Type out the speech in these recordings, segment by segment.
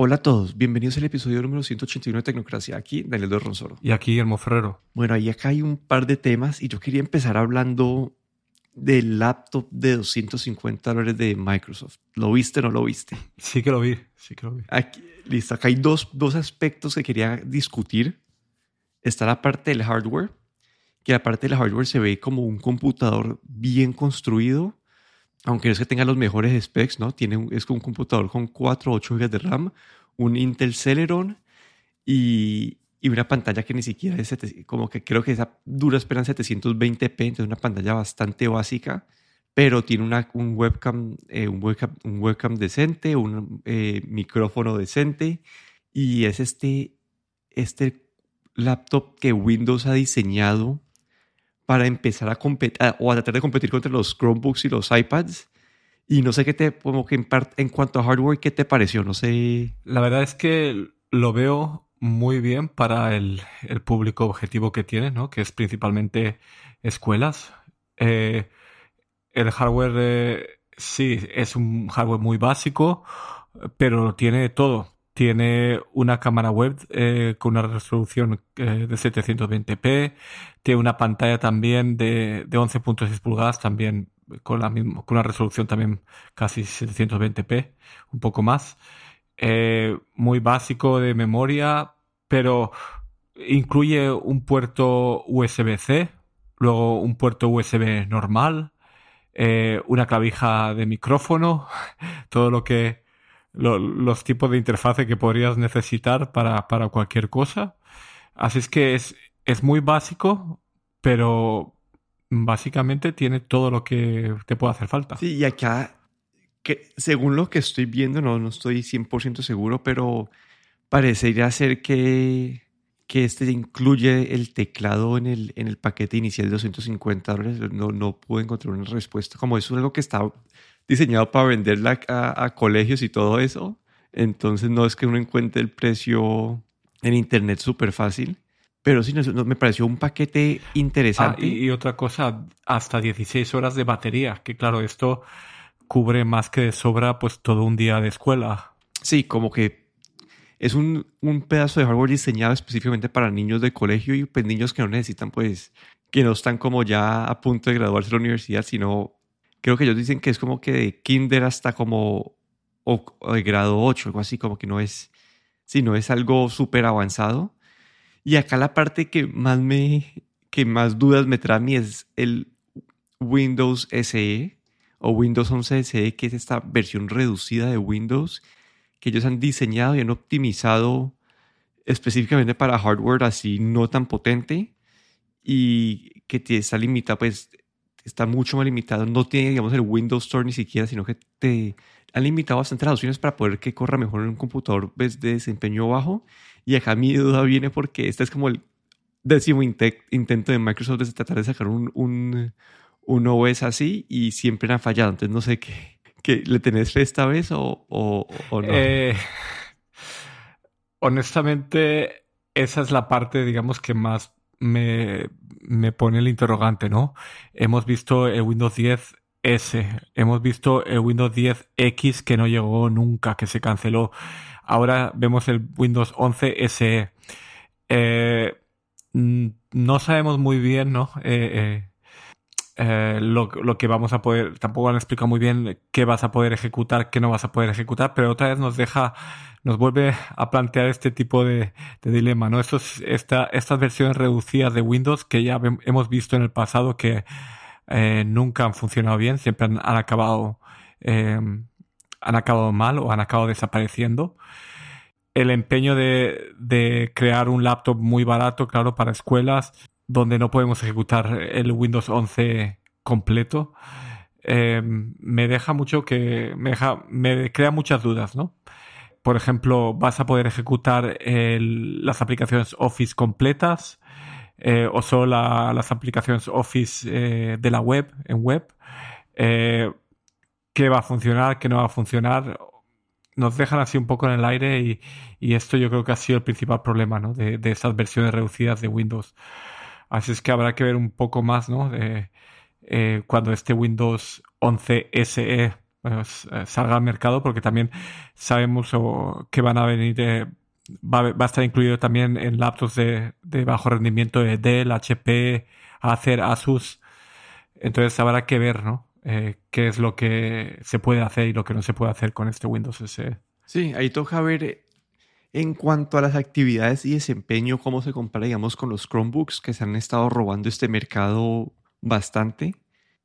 Hola a todos, bienvenidos al episodio número 181 de Tecnocracia. Aquí Daniel de Ronsoro. Y aquí Guillermo Ferrero. Bueno, ahí acá hay un par de temas y yo quería empezar hablando del laptop de 250 dólares de Microsoft. ¿Lo viste o no lo viste? Sí que lo vi, sí que lo vi. Aquí, listo, acá hay dos, dos aspectos que quería discutir. Está la parte del hardware, que la parte del hardware se ve como un computador bien construido, aunque es que tenga los mejores specs, ¿no? Tiene un- es un computador con 4 o 8 GB de RAM, un Intel Celeron y, y una pantalla que ni siquiera es, como que creo que esa dura esperan 720p, entonces una pantalla bastante básica, pero tiene una, un, webcam, eh, un, webcam, un webcam decente, un eh, micrófono decente y es este, este laptop que Windows ha diseñado para empezar a competir o a tratar de competir contra los Chromebooks y los iPads. Y no sé qué te, como que en, cuanto a hardware, ¿qué te pareció? No sé. La verdad es que lo veo muy bien para el, el público objetivo que tiene, ¿no? Que es principalmente escuelas. Eh, el hardware, eh, sí, es un hardware muy básico, pero tiene todo. Tiene una cámara web eh, con una resolución eh, de 720p, tiene una pantalla también de, de 11.6 pulgadas, también con, la con una resolución también casi 720p, un poco más. Eh, muy básico de memoria, pero incluye un puerto USB-C, luego un puerto USB normal, una clavija de micrófono, todo lo que lo- los tipos de interfase que podrías necesitar para, para cualquier cosa. Así es que es, es muy básico, pero básicamente tiene todo lo que te puede hacer falta. Sí, y acá, que según lo que estoy viendo, no, no estoy 100% seguro, pero parecería ser que, que este incluye el teclado en el, en el paquete inicial de 250 dólares. No, no pude encontrar una respuesta. Como eso es algo que está diseñado para venderla a, a colegios y todo eso, entonces no es que uno encuentre el precio en internet súper fácil. Pero sí, no, no, me pareció un paquete Ah, interesante. y, y otra cosa, hasta 16 horas de batería, que claro, esto cubre más que de sobra pues todo un día de escuela. Sí, como que es un, un pedazo de hardware diseñado específicamente para niños de colegio y pues niños que no necesitan, pues, que no están como ya a punto de graduarse de la universidad, sino creo que ellos dicen que es como que de kinder hasta como o, o de grado 8, algo así, como que no es, sí, no es algo súper avanzado. Y acá la parte que más me, que más dudas me trae a mí es el Windows SE o Windows 11 SE, que es esta versión reducida de Windows que ellos han diseñado y han optimizado específicamente para hardware así no tan potente y que está limitado, pues está mucho más limitado. No tiene, digamos, el Windows Store ni siquiera, sino que te han limitado bastante las opciones para poder que corra mejor en un computador pues, de desempeño bajo. Y acá mi duda viene porque este es como el décimo inte- intento de Microsoft de tratar de sacar un, un, un OS así y siempre han fallado. Entonces no sé qué, le tenés fe esta vez o, o, o no. Eh, honestamente, esa es la parte, digamos, que más me, me pone el interrogante, ¿no? Hemos visto el Windows 10 S, hemos visto el Windows 10 X que no llegó nunca, que se canceló. Ahora vemos el Windows 11 SE. Eh, no sabemos muy bien, ¿no? Eh, eh, lo, que vamos a poder, tampoco han explicado muy bien qué vas a poder ejecutar, qué no vas a poder ejecutar, pero otra vez nos deja, nos vuelve a plantear este tipo de, dilema, ¿no? Estos, esta, estas versiones reducidas de Windows que ya hemos visto en el pasado que eh, nunca han funcionado bien, siempre han, han acabado, eh, han acabado mal o han acabado desapareciendo. El empeño de crear un laptop muy barato, claro, para escuelas, donde no podemos ejecutar el Windows 11 completo, eh, me deja mucho que me deja, me crea muchas dudas, ¿no? Por ejemplo, vas a poder ejecutar las aplicaciones Office completas eh, o solo la- las aplicaciones Office eh, de la web en web. ¿Qué va a funcionar? ¿Qué no va a funcionar? Nos dejan así un poco en el aire y, y esto yo creo que ha sido el principal problema, ¿no? De, de esas versiones reducidas de Windows. Así es que habrá que ver un poco más, ¿no? De, eh, cuando este Windows 11 SE salga al mercado, porque también sabemos que van a venir, va, a estar incluido también en laptops de, de bajo rendimiento de Dell, HP, Acer, Asus. Entonces habrá que ver, ¿no? qué es lo que se puede hacer y lo que no se puede hacer con este Windows SE. Sí, ahí toca ver en cuanto a las actividades y desempeño, cómo se compara, digamos, con los Chromebooks que se han estado robando este mercado bastante.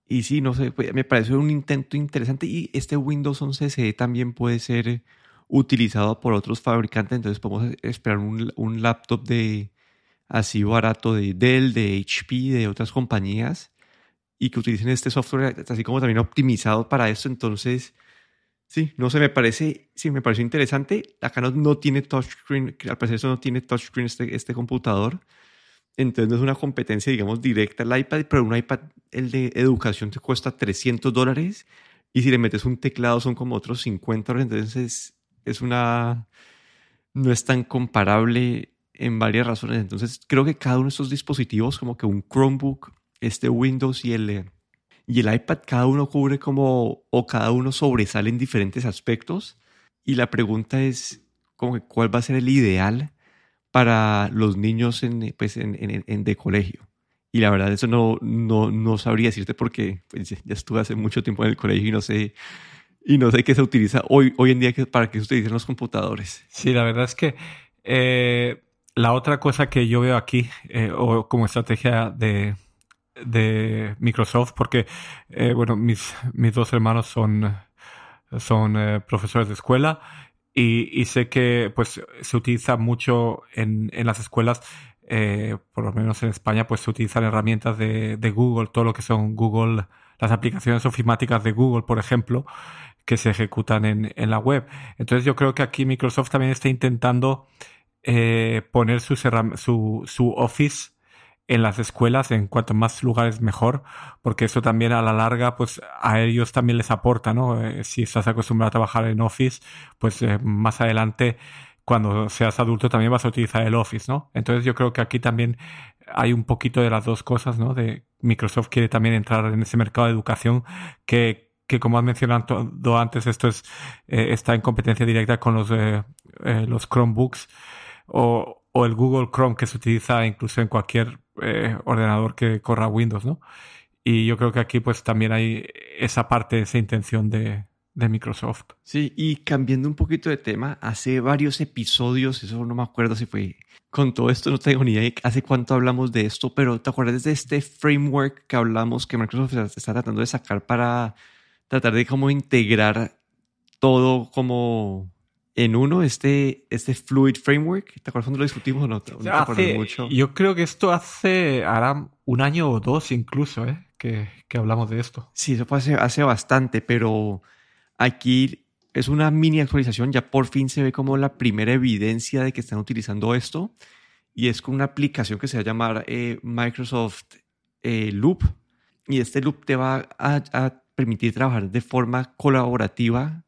Y sí, no sé, pues, me parece un intento interesante y este Windows 11 SE también puede ser utilizado por otros fabricantes, entonces podemos esperar un, un laptop de así barato de Dell, de HP, de otras compañías y que utilicen este software así como también optimizado para eso, entonces Sí, no sé, me parece, sí, me pareció interesante. Acá no, no tiene touchscreen, al parecer eso no tiene touchscreen este, este computador. Entonces no es una competencia, digamos, directa al iPad, pero un iPad, el de educación, te cuesta 300 dólares y si le metes un teclado son como otros 50 dólares. Entonces es, una... no es tan comparable en varias razones. Entonces creo que cada uno de estos dispositivos, como que un Chromebook, este Windows y el y el iPad cada uno cubre como, o cada uno sobresale en diferentes aspectos. Y la pregunta es, como que, ¿cuál va a ser el ideal para los niños en, pues, en, en, de colegio? Y la verdad, eso no, no, no sabría decirte porque pues, ya estuve hace mucho tiempo en el colegio y no sé, y no sé qué se utiliza hoy, hoy en día para qué se utilizan los computadores. Sí, la verdad es que eh, la otra cosa que yo veo aquí, eh, o como estrategia de, de Microsoft porque, eh, bueno, mis, mis dos hermanos son, son eh, profesores de escuela y, y, sé que pues se utiliza mucho en, en las escuelas, eh, por lo menos en España, pues se utilizan herramientas de, de Google, todo lo que son Google, las aplicaciones ofimáticas de Google, por ejemplo, que se ejecutan en, en la web. Entonces yo creo que aquí Microsoft también está intentando poner su, su, su Office en las escuelas, en cuanto más lugares mejor, porque eso también a la larga, pues a ellos también les aporta, ¿no? Eh, si estás acostumbrado a trabajar en Office, pues eh, más adelante, cuando seas adulto, también vas a utilizar el Office, ¿no? Entonces yo creo que aquí también hay un poquito de las dos cosas, ¿no? De Microsoft quiere también entrar en ese mercado de educación que, que como has mencionado antes, esto es, eh, está en competencia directa con los, los Chromebooks o, o el Google Chrome que se utiliza incluso en cualquier eh, ordenador que corra Windows, ¿no? Y yo creo que aquí pues también hay esa parte, esa intención de, de Microsoft. Sí, y cambiando un poquito de tema, hace varios episodios, eso no me acuerdo si fue con todo esto, no tengo ni idea hace cuánto hablamos de esto, pero ¿te acuerdas de este framework que hablamos que Microsoft está tratando de sacar para tratar de cómo integrar todo como en uno este, este Fluid Framework. ¿Te acuerdas cuando lo discutimos o no? hace, mucho? Yo creo que esto hace, ahora un año o dos incluso, ¿eh? que, que hablamos de esto. Sí, eso fue hace, hace bastante, pero aquí es una mini actualización. Ya por fin se ve como la primera evidencia de que están utilizando esto. Y es con una aplicación que se va a llamar eh, Microsoft eh, Loop. Y este loop te va a, a permitir trabajar de forma colaborativa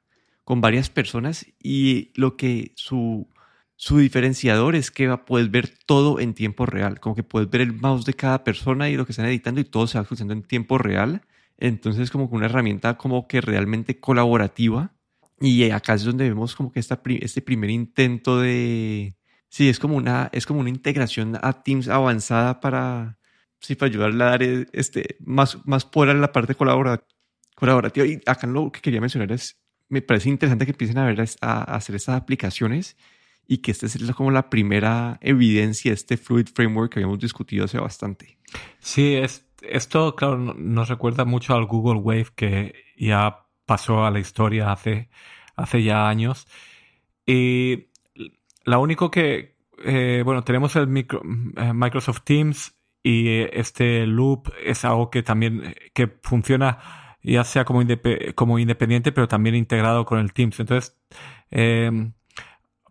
con varias personas y lo que su, su diferenciador es que puedes ver todo en tiempo real, como que puedes ver el mouse de cada persona y lo que están editando y todo se va funcionando en tiempo real. Entonces como una herramienta como que realmente colaborativa y acá es donde vemos como que esta, este primer intento de... Sí, es como una, es como una integración a Teams avanzada para, sí, para ayudarle a dar este, más, más poder a la parte colaborativa. Y acá lo que quería mencionar es me parece interesante que empiecen a, hacer estas aplicaciones y que esta es como la primera evidencia de este Fluid Framework que habíamos discutido hace bastante. Sí, es, esto, claro, nos recuerda mucho al Google Wave que ya pasó a la historia hace, hace ya años. Y lo único que, eh, bueno, tenemos el eh, Microsoft Teams y este Loop es algo que también que funciona ya sea como, como independiente, pero también integrado con el Teams. Entonces, eh,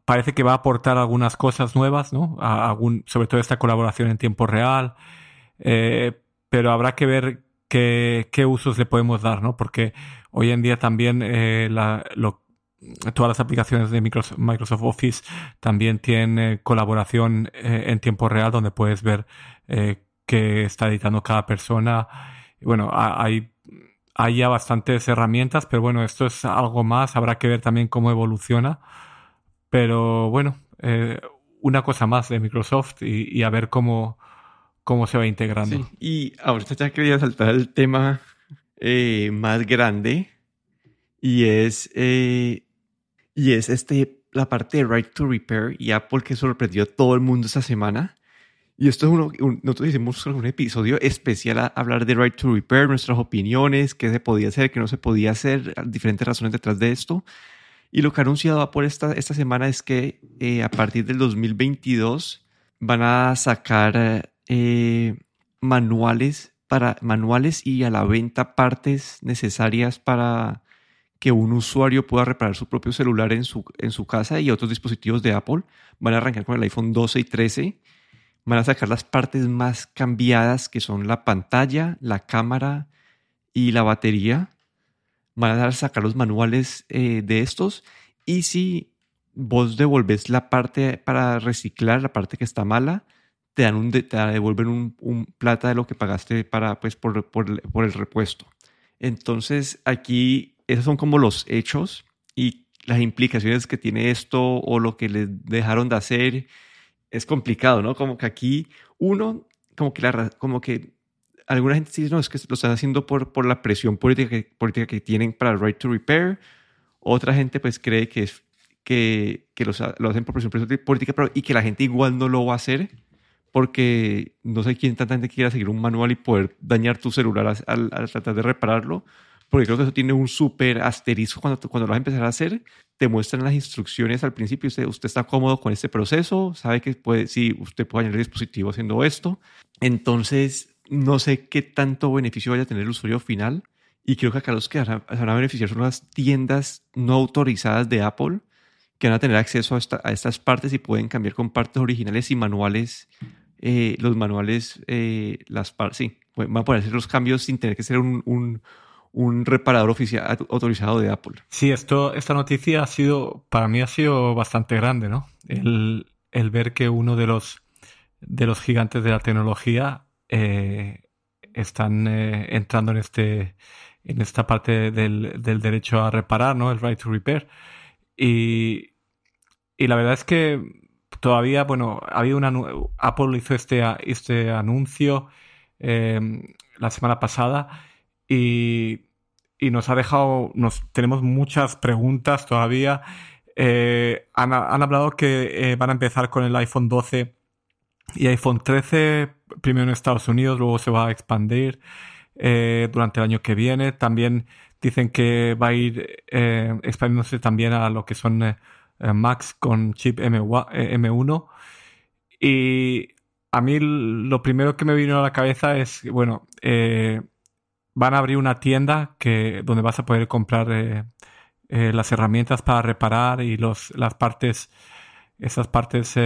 parece que va a aportar algunas cosas nuevas, ¿no? sobre todo esta colaboración en tiempo real, eh, pero habrá que ver qué, qué, usos le podemos dar, ¿no? Porque hoy en día también eh, todas las aplicaciones de Microsoft, Office también tienen colaboración en tiempo real donde puedes ver qué está editando cada persona. Bueno, hay hay ya bastantes herramientas, pero bueno, esto es algo más, habrá que ver también cómo evoluciona. Pero bueno, eh, una cosa más de Microsoft y, a ver cómo, cómo se va integrando. Sí. Y ahorita ya quería saltar el tema eh, más grande y es, eh, y es este, la parte de Right to Repair y Apple que sorprendió a todo el mundo esta semana. Y esto es uno, nosotros hicimos un episodio especial a hablar de Right to Repair, nuestras opiniones, qué se podía hacer, qué no se podía hacer, diferentes razones detrás de esto. Y lo que ha anunciado Apple esta, esta semana es que eh, a partir del 2022 van a sacar eh, manuales para manuales y a la venta partes necesarias para que un usuario pueda reparar su propio celular en su, en su casa y otros dispositivos de Apple. Van a arrancar con el iPhone 12 y 13. Van a sacar las partes más cambiadas que son la pantalla, la cámara y la batería. Van a sacar los manuales eh, de estos. Y si vos devolves la parte para reciclar, la parte que está mala, te dan un, te devuelven un, plata de lo que pagaste para, pues, por, por, por el repuesto. Entonces, aquí esos son como los hechos y las implicaciones que tiene esto o lo que les dejaron de hacer. Es complicado, ¿no? Como que aquí uno, como que, la, como que alguna gente dice, no, es que lo están haciendo por, por la presión política que, política que tienen para el right to repair. Otra gente pues cree que, es, que, que lo hacen por presión política pero, y que la gente igual no lo va a hacer porque no sé quién tanta gente quiera seguir un manual y poder dañar tu celular al, tratar de repararlo, porque creo que eso tiene un súper asterisco cuando, cuando lo vas a empezar a hacer, te muestran las instrucciones al principio, usted, usted está cómodo con este proceso, sabe que puede, sí, usted puede añadir dispositivo haciendo esto, entonces no sé qué tanto beneficio vaya a tener el usuario final, y creo que acá los que van a, beneficiar son las tiendas no autorizadas de Apple, que van a tener acceso a, a, estas partes y pueden cambiar con partes originales y manuales eh, los manuales, eh, las sí, van a poder hacer los cambios sin tener que ser un, un, un, reparador oficial autorizado de Apple. Sí, esto, esta noticia ha sido, para mí ha sido bastante grande, ¿no? El, el ver que uno de los, de los gigantes de la tecnología eh, están entrando en este en esta parte del, del, derecho a reparar, ¿no? El right to repair. Y, y la verdad es que todavía, bueno, había una Apple hizo este, este anuncio em, la semana pasada y, y, nos ha dejado, nos tenemos muchas preguntas todavía. Eh, han, hablado que eh, van a empezar con el iPhone 12 y iPhone 13, primero en Estados Unidos, luego se va a expandir eh, durante el año que viene. También dicen que va a ir expandiéndose también a lo que son Max con chip M1. Eh, y a mí lo primero que me vino a la cabeza es, bueno, eh, van a abrir una tienda que, donde vas a poder comprar las herramientas para reparar y los, las partes, esas partes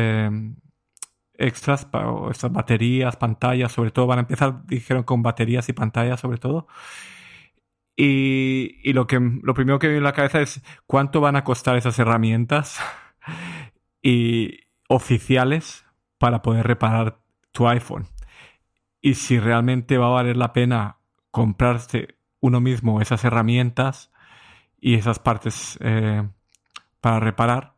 extras, o estas baterías, pantallas, sobre todo, van a empezar, dijeron, con baterías y pantallas sobre todo. Y, lo, que, lo primero que me viene a la cabeza es cuánto van a costar esas herramientas y oficiales para poder reparar tu iPhone. Y si realmente va a valer la pena comprarse uno mismo esas herramientas y esas partes eh, para reparar,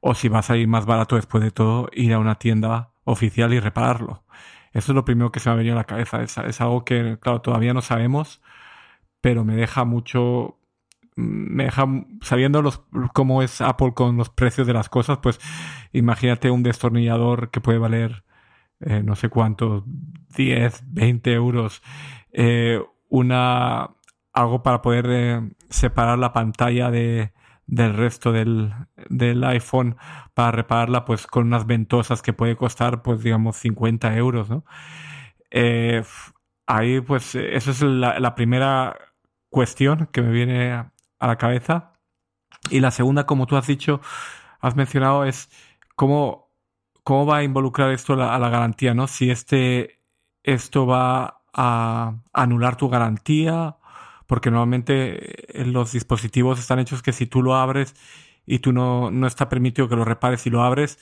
o si va a salir más barato después de todo ir a una tienda oficial y repararlo. Eso es lo primero que se me ha venido a la cabeza. Es, es algo que, claro, todavía no sabemos pero me deja mucho me deja sabiendo los cómo es Apple con los precios de las cosas, pues imagínate un destornillador que puede valer eh, no sé cuánto, 10, 20 euros, eh, una algo para poder eh, separar la pantalla de, del resto del, del, iPhone para repararla pues con unas ventosas que puede costar pues digamos 50 euros, ¿no? ahí pues eso es la, la primera cuestión que me viene a la cabeza. Y la segunda, como tú has dicho, has mencionado, es cómo, cómo va a involucrar esto a la, garantía, ¿no? Si este, esto va a anular tu garantía, porque normalmente eh, los dispositivos están hechos que si tú lo abres y tú no, no está permitido que lo repares y lo abres,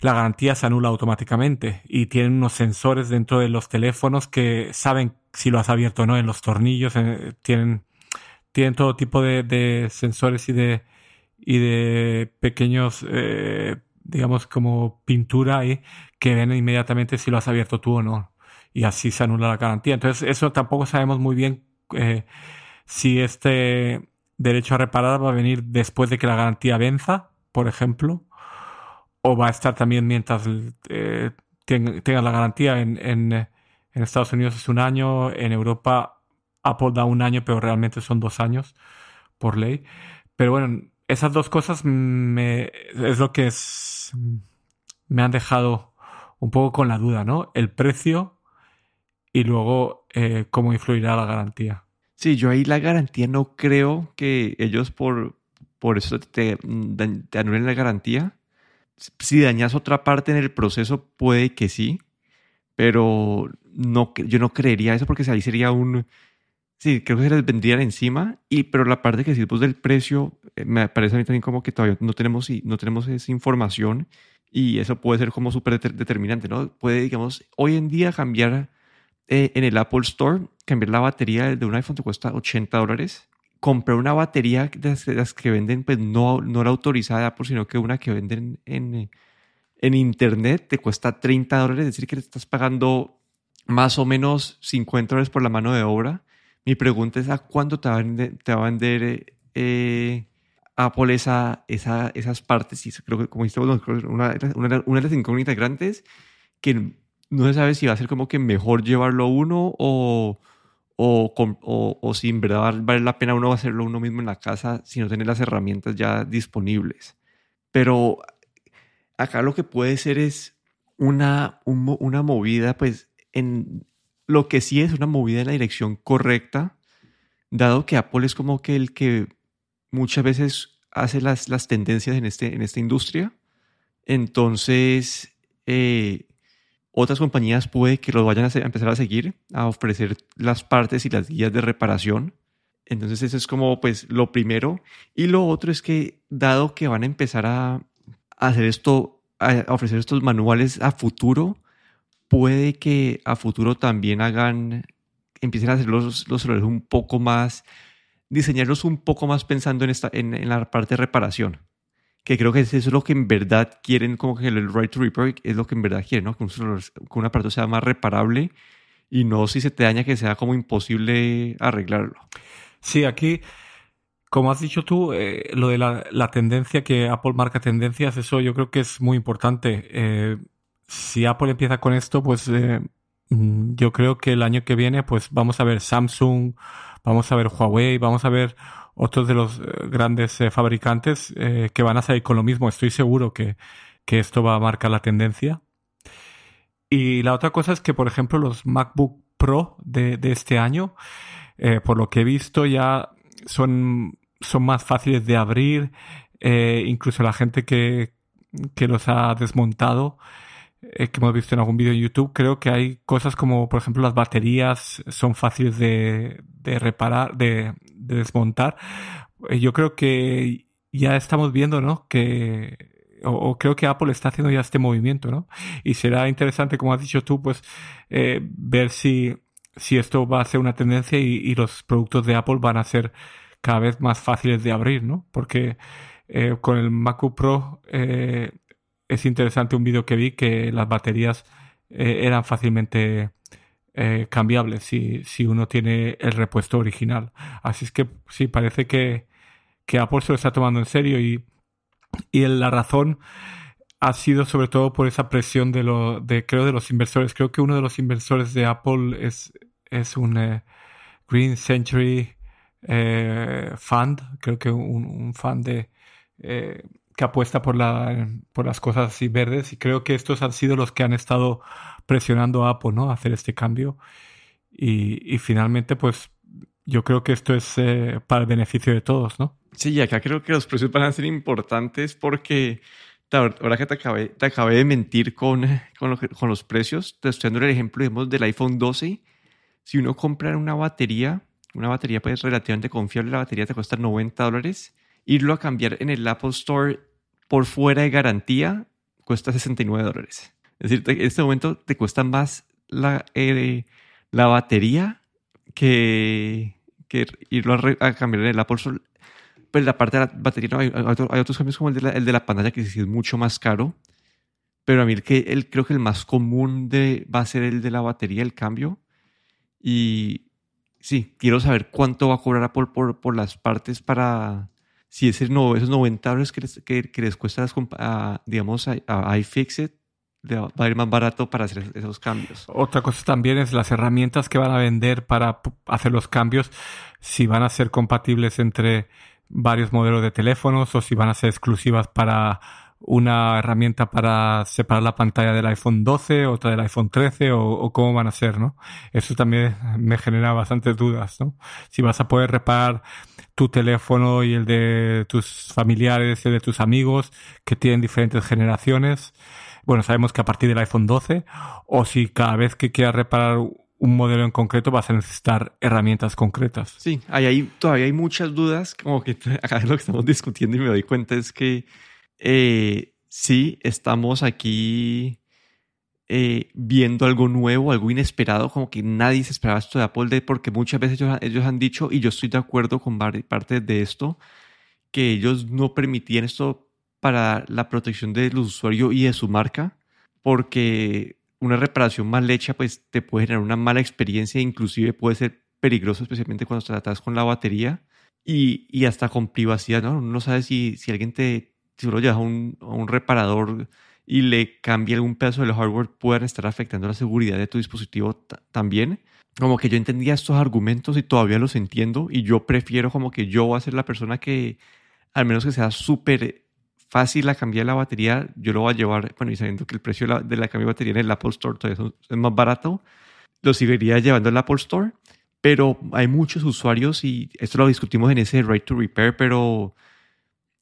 la garantía se anula automáticamente y tienen unos sensores dentro de los teléfonos que saben si lo has abierto o no en los tornillos. eh, tienen, tienen todo tipo de, de sensores y de, y de pequeños, eh, digamos, como pintura ahí que ven inmediatamente si lo has abierto tú o no. Y así se anula la garantía. Entonces, eso tampoco sabemos muy bien eh, si este derecho a reparar va a venir después de que la garantía venza, por ejemplo, o va a estar también mientras eh, ten- tenga la garantía. En, Estados Unidos es un año, en Europa Apple da un año, pero realmente son dos años por ley. Pero bueno, esas dos cosas es lo que es, me han dejado un poco con la duda, ¿no? El precio y luego eh, cómo influirá la garantía. Sí, yo ahí la garantía no creo que ellos por, por eso te, te anulen la garantía. Si dañas otra parte en el proceso, puede que sí, pero no, yo no creería eso porque ahí sería un... Sí, creo que se les vendrían encima, y, pero la parte que decís vos del precio, eh, me parece a mí también como que todavía no tenemos, no tenemos esa información y eso puede ser como súper deter- determinante, ¿no? Puede, digamos, hoy en día cambiar eh, en el Apple Store, cambiar la batería de un iPhone te cuesta 80 dólares. Comprar una batería de las, que venden, pues no, no la autorizada de Apple, sino que una que venden en, en Internet te cuesta 30 dólares, es decir, que le estás pagando más o menos 50 dólares por la mano de obra. Mi pregunta es, ¿a cuándo te va a vender, te va a vender eh, Apple esa, esa, esas partes? Y creo que, como dijiste, una, una, una de las incógnitas grandes que no se sabe si va a ser como que mejor llevarlo uno o, o, o, o si en verdad val- vale la pena uno hacerlo uno mismo en la casa si no tener las herramientas ya disponibles. Pero acá lo que puede ser es una, una movida, pues en lo que sí es una movida en la dirección correcta, dado que Apple es como que el que muchas veces hace las, las tendencias en, este, en esta industria. Entonces, eh, otras compañías puede que los vayan a, empezar a seguir, a ofrecer las partes y las guías de reparación. Entonces, eso es como pues lo primero. Y lo otro es que, dado que van a empezar a, hacer esto, a ofrecer estos manuales a futuro, puede que a futuro también hagan, empiecen a hacer los, los un poco más, diseñarlos un poco más pensando en, esta, en, en la parte de reparación. Que creo que eso es lo que en verdad quieren, como que el right to repair es lo que en verdad quieren, ¿no? Que un, aparato sea más reparable y no si se te daña que sea como imposible arreglarlo. Sí, aquí, como has dicho tú, eh, lo de la, la tendencia, que Apple marca tendencias, eso yo creo que es muy importante. Eh, si Apple empieza con esto, pues eh, mm, yo creo que el año que viene, pues vamos a ver Samsung, vamos a ver Huawei, vamos a ver otros de los eh, grandes eh, fabricantes eh, que van a salir con lo mismo. Estoy seguro que, que esto va a marcar la tendencia. Y la otra cosa es que, por ejemplo, los MacBook Pro de, este año, por lo que he visto, ya son, son más fáciles de abrir. Incluso la gente que, que los ha desmontado, que hemos visto en algún vídeo en YouTube, creo que hay cosas como, por ejemplo, las baterías son fáciles de, de reparar, de, de desmontar. Eh, Yo creo que ya estamos viendo, ¿no? Que o, creo que Apple está haciendo ya este movimiento, ¿no? Y será interesante, como has dicho tú, pues eh, ver si, si esto va a ser una tendencia y, y los productos de Apple van a ser cada vez más fáciles de abrir, ¿no? Porque eh, con el MacBook Pro es interesante un vídeo que vi que las baterías eran fácilmente eh, cambiables si, si uno tiene el repuesto original. Así es que sí, parece que, que Apple se lo está tomando en serio y, y la razón ha sido sobre todo por esa presión de lo de creo de los inversores. Creo que uno de los inversores de Apple es, es un eh, Green Century eh, Fund, creo que un, fan de que apuesta por la por las cosas verdes y creo que estos han sido los que han estado presionando a Apple, ¿no? A hacer este cambio y, y finalmente pues yo creo que esto es eh, para el beneficio de todos, ¿no? Sí, y acá creo que los precios van a ser importantes porque ahora que te acabé, te acabé de mentir con, con, lo con los precios, te estoy dando el ejemplo digamos, del iPhone 12. Si uno compra una batería, una batería pues relativamente confiable, la batería te cuesta 90 dólares. Irlo a cambiar en el Apple Store por fuera de garantía cuesta 69 dólares. Es decir, en este momento te cuesta más la, eh, la batería que, que irlo a, cambiar en el Apple Store. Pero la parte de la batería, no, hay, otros cambios como el de, la, el de la pantalla que sí es mucho más caro. Pero a mí el que el, creo que el más común de, va a ser el de la batería, el cambio. Y sí, quiero saber cuánto va a cobrar Apple por, por las partes para, si ese no, esos 90 dólares que les, que, les cuesta, a, digamos, a, iFixit, va a ir más barato para hacer esos cambios. Otra cosa también es las herramientas que van a vender para hacer los cambios, si van a ser compatibles entre varios modelos de teléfonos o si van a ser exclusivas para una herramienta para separar la pantalla del iPhone 12, otra del iPhone 13 o, cómo van a ser, ¿no? Eso también me genera bastantes dudas, ¿no? Si vas a poder reparar tu teléfono y el de tus familiares, el de tus amigos que tienen diferentes generaciones. Bueno, sabemos que a partir del iPhone 12 o si cada vez que quieras reparar un modelo en concreto vas a necesitar herramientas concretas. Sí, ahí, todavía hay muchas dudas, como que acá lo que estamos discutiendo y me doy cuenta es que eh, sí, estamos aquí eh, viendo algo nuevo, algo inesperado, como que nadie se esperaba esto de Apple, porque muchas veces ellos, han dicho, y yo estoy de acuerdo con parte de esto, que ellos no permitían esto para la protección del usuario y de su marca, porque una reparación mal hecha pues te puede generar una mala experiencia, inclusive puede ser peligroso, especialmente cuando tratas con la batería y, y hasta con privacidad, ¿no? Uno no sabe si, si alguien te, si uno lleva a un, un reparador y le cambia algún pedazo del hardware, pueden estar afectando la seguridad de tu dispositivo también. Como que yo entendía estos argumentos y todavía los entiendo y yo prefiero como que yo voy a ser la persona que, al menos que sea súper fácil la cambiar la batería, yo lo voy a llevar, bueno, y sabiendo que el precio de la, de la cambio batería en el Apple Store todavía es más barato, lo seguiría llevando al Apple Store, pero hay muchos usuarios y esto lo discutimos en ese Right to Repair, pero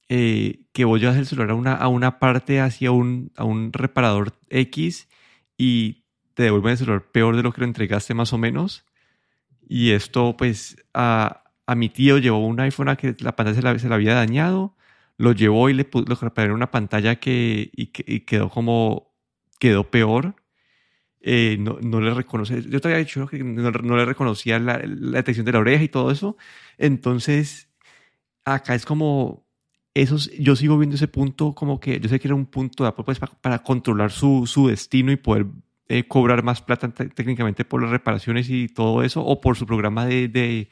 eh, que vos llevas el celular a una, a una parte hacia un, a un reparador X y te devuelven el celular peor de lo que lo entregaste más o menos. Y esto pues a, a mi tío llevó un iPhone a que la pantalla se la, se la había dañado, lo llevó y le puso en una pantalla que, y, quedó como, quedó peor. Eh, no, no, le reconoce, yo te había dicho que no, no le reconocía la, la, detección de la oreja y todo eso. Entonces, acá es como, esos, yo sigo viendo ese punto como que yo sé que era un punto de Apple pues, para, controlar su, su, destino y poder eh, cobrar más plata técnicamente por las reparaciones y todo eso, o por su programa de, de,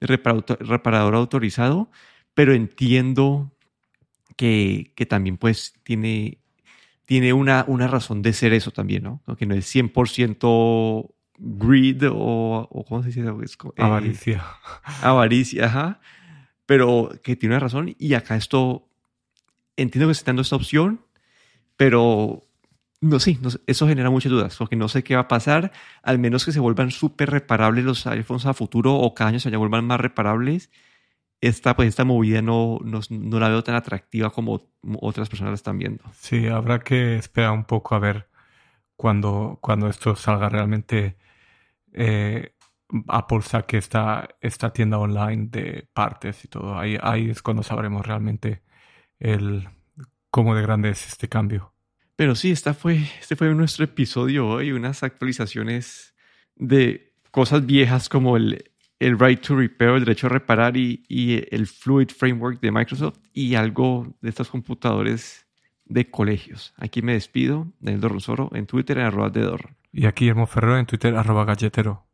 reparador, autorizado, pero entiendo que, que, también pues tiene, tiene una, una razón de ser eso también, ¿no? Que no es 100% greed o, o ¿cómo se dice? Eh, avaricia. Avaricia, ajá pero que tiene razón. Y acá esto, entiendo que se está dando esta opción, pero no, sí, eso genera muchas dudas, porque no sé qué va a pasar, al menos que se vuelvan súper reparables los iPhones a futuro o cada año se vuelvan más reparables. Esta, pues, esta movida no, no, no, la veo tan atractiva como otras personas la están viendo. Sí, habrá que esperar un poco a ver cuando, cuando esto salga realmente eh, Apple saque esta, esta tienda online de partes y todo. Ahí, ahí es cuando sabremos realmente el cómo de grande es este cambio. Pero sí, esta fue, este fue nuestro episodio hoy, unas actualizaciones de cosas viejas como el, el right to repair, el derecho a reparar y, el Fluid Framework de Microsoft y algo de estos computadores de colegios. Aquí me despido, Daniel Dorronsoro, en Twitter en arroba de Y aquí Guillermo Ferrero en Twitter arroba galletero.